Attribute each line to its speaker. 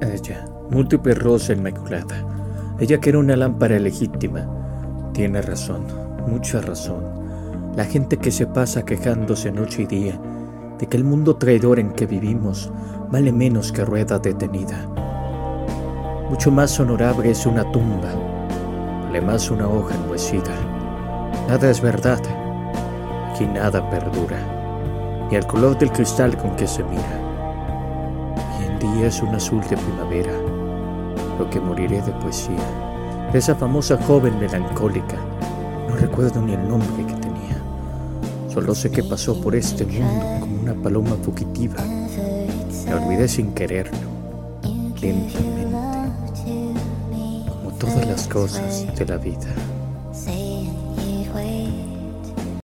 Speaker 1: Ella, múltiple rosa inmaculada. Ella que era una lámpara legítima. Tiene razón, mucha razón. La gente que se pasa quejándose noche y día de que el mundo traidor en que vivimos vale menos que rueda detenida. Mucho más honorable es una tumba, vale más una hoja enmohecida. Nada es verdad, aquí nada perdura, ni el color del cristal con que se mira día es un azul de primavera, lo que moriré de poesía, esa famosa joven melancólica. No recuerdo ni el nombre que tenía. Solo sé que pasó por este mundo como una paloma fugitiva. Me olvidé sin quererlo, lentamente, como todas las cosas de la vida.